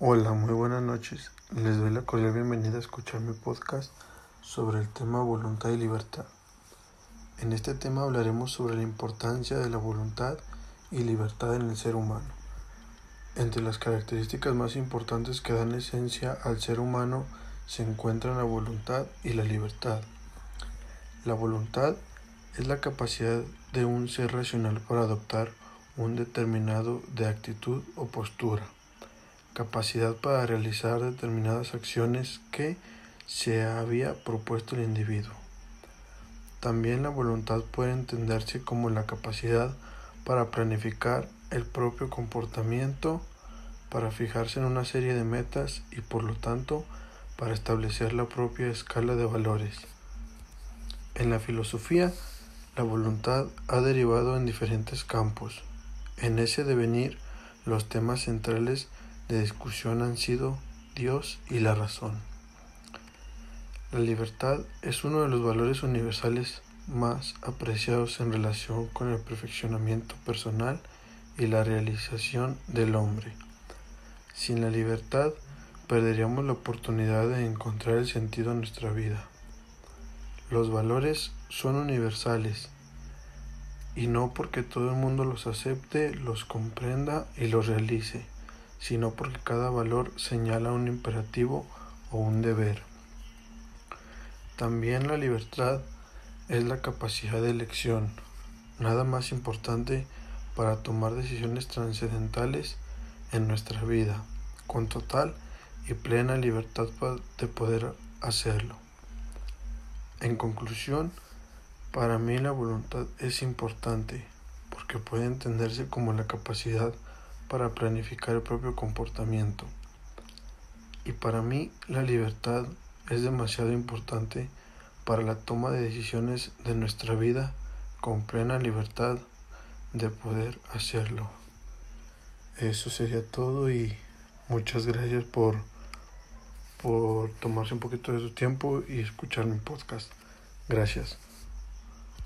Hola, muy buenas noches. Les doy la cordial bienvenida a escuchar mi podcast sobre el tema voluntad y libertad. En este tema hablaremos sobre la importancia de la voluntad y libertad en el ser humano. Entre las características más importantes que dan esencia al ser humano se encuentran la voluntad y la libertad. La voluntad es la capacidad de un ser racional para adoptar un determinado de actitud o postura capacidad para realizar determinadas acciones que se había propuesto el individuo. También la voluntad puede entenderse como la capacidad para planificar el propio comportamiento, para fijarse en una serie de metas y por lo tanto para establecer la propia escala de valores. En la filosofía, la voluntad ha derivado en diferentes campos. En ese devenir, los temas centrales de discusión han sido Dios y la razón. La libertad es uno de los valores universales más apreciados en relación con el perfeccionamiento personal y la realización del hombre. Sin la libertad perderíamos la oportunidad de encontrar el sentido en nuestra vida. Los valores son universales y no porque todo el mundo los acepte, los comprenda y los realice sino porque cada valor señala un imperativo o un deber. También la libertad es la capacidad de elección, nada más importante para tomar decisiones trascendentales en nuestra vida, con total y plena libertad de poder hacerlo. En conclusión, para mí la voluntad es importante porque puede entenderse como la capacidad para planificar el propio comportamiento. Y para mí la libertad es demasiado importante para la toma de decisiones de nuestra vida con plena libertad de poder hacerlo. Eso sería todo y muchas gracias por, por tomarse un poquito de su tiempo y escuchar mi podcast. Gracias.